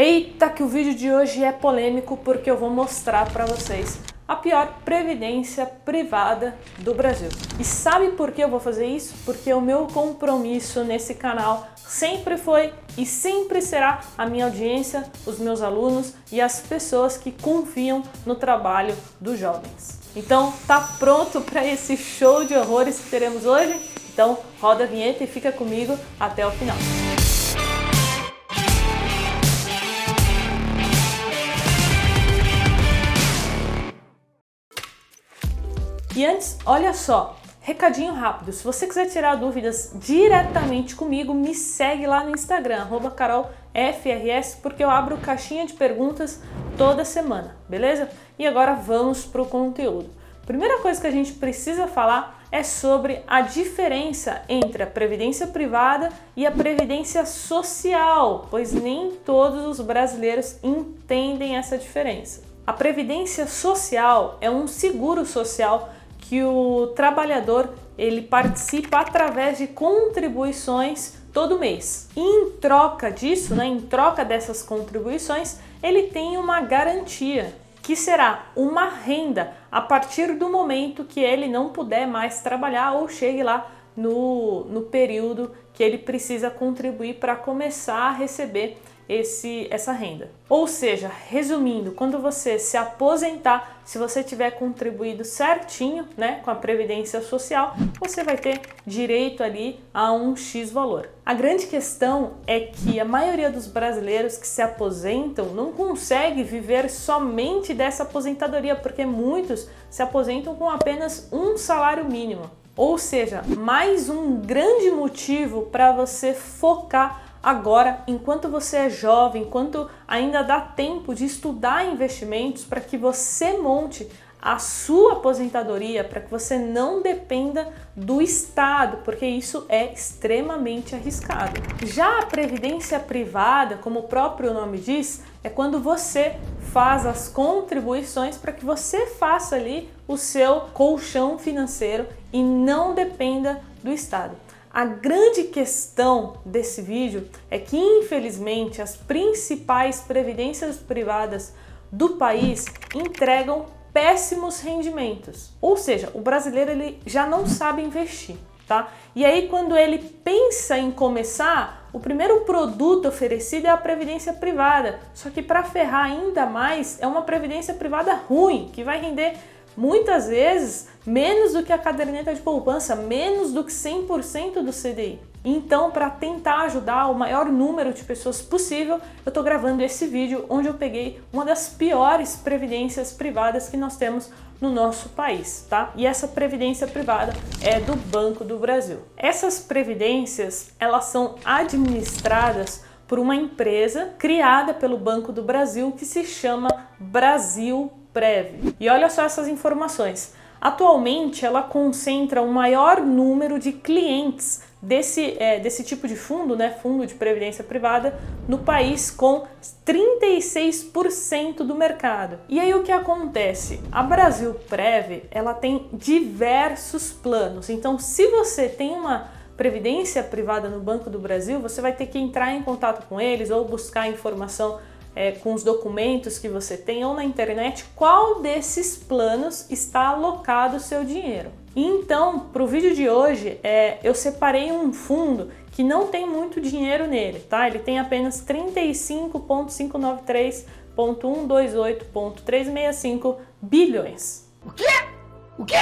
Eita, que o vídeo de hoje é polêmico porque eu vou mostrar para vocês a pior previdência privada do Brasil. E sabe por que eu vou fazer isso? Porque o meu compromisso nesse canal sempre foi e sempre será a minha audiência, os meus alunos e as pessoas que confiam no trabalho dos jovens. Então, tá pronto para esse show de horrores que teremos hoje? Então, roda a vinheta e fica comigo até o final. E antes, olha só, recadinho rápido. Se você quiser tirar dúvidas diretamente comigo, me segue lá no Instagram, carolfrs, porque eu abro caixinha de perguntas toda semana, beleza? E agora vamos para o conteúdo. Primeira coisa que a gente precisa falar é sobre a diferença entre a previdência privada e a previdência social, pois nem todos os brasileiros entendem essa diferença. A previdência social é um seguro social que o trabalhador ele participa através de contribuições todo mês. Em troca disso, né, em troca dessas contribuições, ele tem uma garantia que será uma renda a partir do momento que ele não puder mais trabalhar ou chegue lá no, no período que ele precisa contribuir para começar a receber esse, essa renda. Ou seja, resumindo, quando você se aposentar, se você tiver contribuído certinho né, com a Previdência Social, você vai ter direito ali a um X valor. A grande questão é que a maioria dos brasileiros que se aposentam não consegue viver somente dessa aposentadoria, porque muitos se aposentam com apenas um salário mínimo. Ou seja, mais um grande motivo para você focar agora, enquanto você é jovem, enquanto ainda dá tempo de estudar investimentos para que você monte a sua aposentadoria, para que você não dependa do Estado, porque isso é extremamente arriscado. Já a previdência privada, como o próprio nome diz, é quando você faz as contribuições para que você faça ali o seu colchão financeiro e não dependa do Estado. A grande questão desse vídeo é que, infelizmente, as principais previdências privadas do país entregam péssimos rendimentos. Ou seja, o brasileiro ele já não sabe investir, tá? E aí quando ele pensa em começar, o primeiro produto oferecido é a previdência privada. Só que para ferrar ainda mais, é uma previdência privada ruim, que vai render muitas vezes menos do que a caderneta de poupança, menos do que 100% do CDI. Então, para tentar ajudar o maior número de pessoas possível, eu estou gravando esse vídeo onde eu peguei uma das piores previdências privadas que nós temos no nosso país, tá? E essa previdência privada é do Banco do Brasil. Essas previdências, elas são administradas por uma empresa criada pelo Banco do Brasil que se chama Brasil Prev. E olha só essas informações. Atualmente, ela concentra o maior número de clientes desse, é, desse tipo de fundo, né, fundo de previdência privada, no país com 36% do mercado. E aí o que acontece? A Brasil Prev, ela tem diversos planos. Então, se você tem uma previdência privada no Banco do Brasil, você vai ter que entrar em contato com eles ou buscar informação é, com os documentos que você tem ou na internet, qual desses planos está alocado o seu dinheiro. Então, para o vídeo de hoje, é, eu separei um fundo que não tem muito dinheiro nele, tá? Ele tem apenas 35.593.128.365 bilhões. O quê? O quê?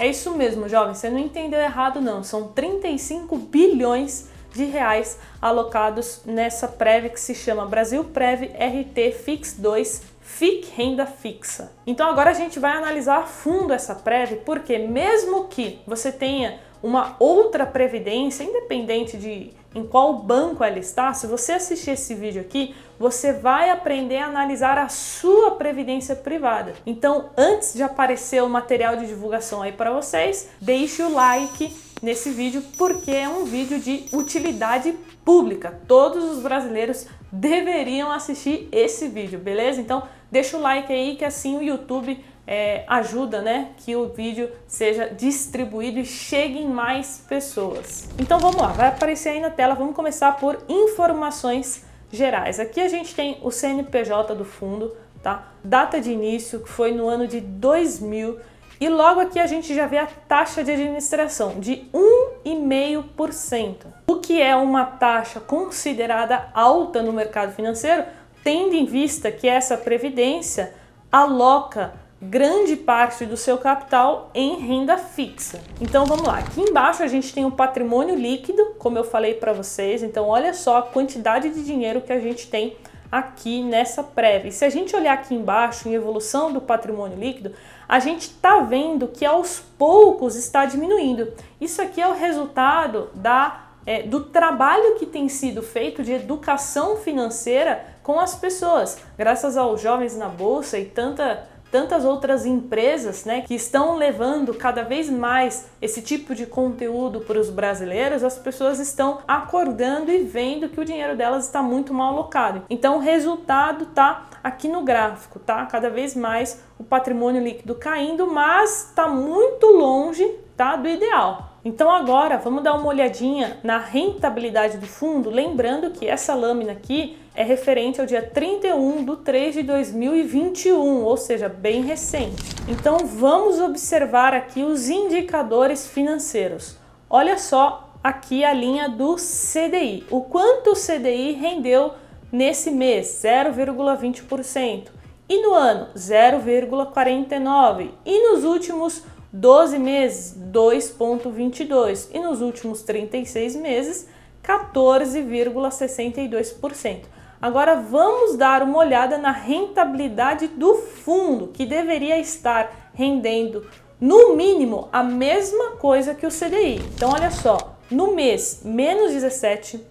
É isso mesmo, jovem, você não entendeu errado não, são 35 bilhões de reais alocados nessa prévia que se chama Brasil Prev RT Fix 2 FIC Renda Fixa. Então agora a gente vai analisar a fundo essa prévia, porque mesmo que você tenha uma outra previdência, independente de em qual banco ela está, se você assistir esse vídeo aqui, você vai aprender a analisar a sua previdência privada. Então, antes de aparecer o material de divulgação aí para vocês, deixe o like nesse vídeo porque é um vídeo de utilidade pública. Todos os brasileiros deveriam assistir esse vídeo, beleza? Então deixa o like aí que assim o YouTube é, ajuda, né, que o vídeo seja distribuído e chegue em mais pessoas. Então vamos lá, vai aparecer aí na tela. Vamos começar por informações gerais. Aqui a gente tem o CNPJ do fundo, tá? Data de início que foi no ano de 2000 e logo aqui a gente já vê a taxa de administração de 1,5%, o que é uma taxa considerada alta no mercado financeiro, tendo em vista que essa previdência aloca grande parte do seu capital em renda fixa. Então vamos lá, aqui embaixo a gente tem o patrimônio líquido, como eu falei para vocês. Então olha só a quantidade de dinheiro que a gente tem aqui nessa prévia. E se a gente olhar aqui embaixo em evolução do patrimônio líquido, a gente está vendo que aos poucos está diminuindo. Isso aqui é o resultado da é, do trabalho que tem sido feito de educação financeira com as pessoas, graças aos jovens na bolsa e tanta tantas outras empresas né, que estão levando cada vez mais esse tipo de conteúdo para os brasileiros, as pessoas estão acordando e vendo que o dinheiro delas está muito mal alocado. Então o resultado está aqui no gráfico, tá? Cada vez mais o patrimônio líquido caindo, mas está muito longe tá, do ideal. Então agora vamos dar uma olhadinha na rentabilidade do fundo, lembrando que essa lâmina aqui é referente ao dia 31 de 3 de 2021, ou seja, bem recente. Então vamos observar aqui os indicadores financeiros. Olha só aqui a linha do CDI. O quanto o CDI rendeu nesse mês? 0,20%. E no ano? 0,49%. E nos últimos 12 meses, 2,22%. E nos últimos 36 meses, 14,62%. Agora vamos dar uma olhada na rentabilidade do fundo, que deveria estar rendendo no mínimo a mesma coisa que o CDI. Então olha só, no mês menos 17,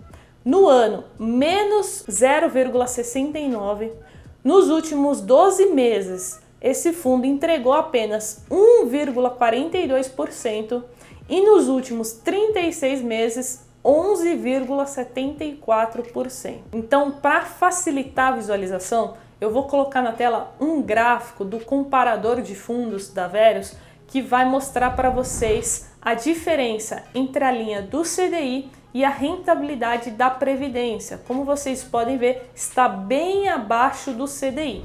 no ano menos 0,69, nos últimos 12 meses esse fundo entregou apenas 1,42% e nos últimos 36 meses 11,74%. Então, para facilitar a visualização, eu vou colocar na tela um gráfico do comparador de fundos da Verius que vai mostrar para vocês a diferença entre a linha do CDI e a rentabilidade da previdência. Como vocês podem ver, está bem abaixo do CDI.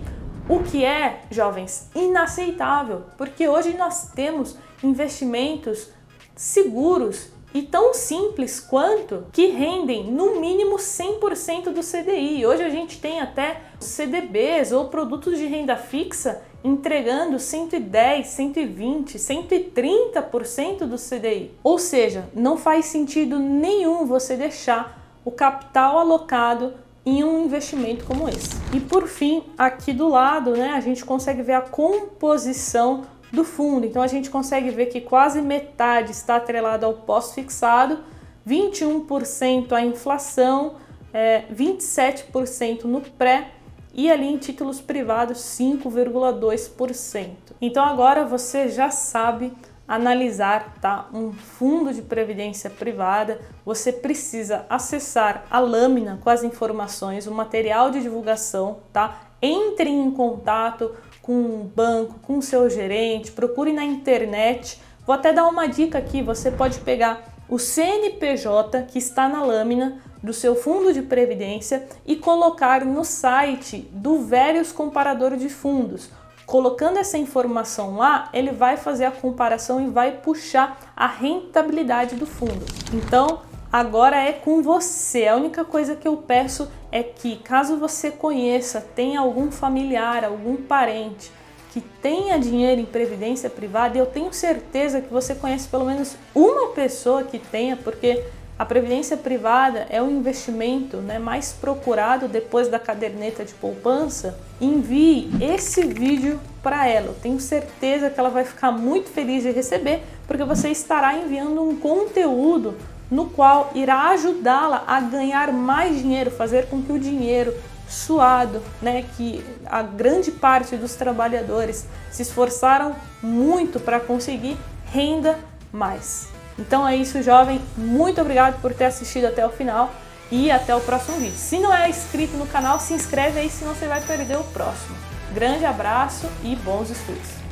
O que é, jovens, inaceitável, porque hoje nós temos investimentos seguros e tão simples quanto que rendem no mínimo 100% do CDI. Hoje a gente tem até CDBs ou produtos de renda fixa entregando 110, 120, 130% do CDI. Ou seja, não faz sentido nenhum você deixar o capital alocado em um investimento como esse. E por fim, aqui do lado, né, a gente consegue ver a composição do fundo. Então a gente consegue ver que quase metade está atrelado ao pós-fixado, 21% a inflação, é, 27% no pré e ali em títulos privados 5,2%. Então agora você já sabe analisar tá, um fundo de previdência privada, você precisa acessar a lâmina com as informações, o material de divulgação, tá? Entre em contato com um banco, com seu gerente, procure na internet. Vou até dar uma dica aqui: você pode pegar o CNPJ que está na lâmina do seu fundo de previdência e colocar no site do Velhos Comparador de Fundos. Colocando essa informação lá, ele vai fazer a comparação e vai puxar a rentabilidade do fundo. Então, agora é com você. A única coisa que eu peço é que, caso você conheça, tenha algum familiar, algum parente que tenha dinheiro em previdência privada, eu tenho certeza que você conhece pelo menos uma pessoa que tenha, porque a previdência privada é o investimento né, mais procurado depois da caderneta de poupança. Envie esse vídeo para ela. Eu tenho certeza que ela vai ficar muito feliz de receber, porque você estará enviando um conteúdo no qual irá ajudá-la a ganhar mais dinheiro, fazer com que o dinheiro suado, né, que a grande parte dos trabalhadores se esforçaram muito para conseguir, renda mais. Então é isso, jovem. Muito obrigado por ter assistido até o final e até o próximo vídeo. Se não é inscrito no canal, se inscreve aí, senão você vai perder o próximo. Grande abraço e bons estudos!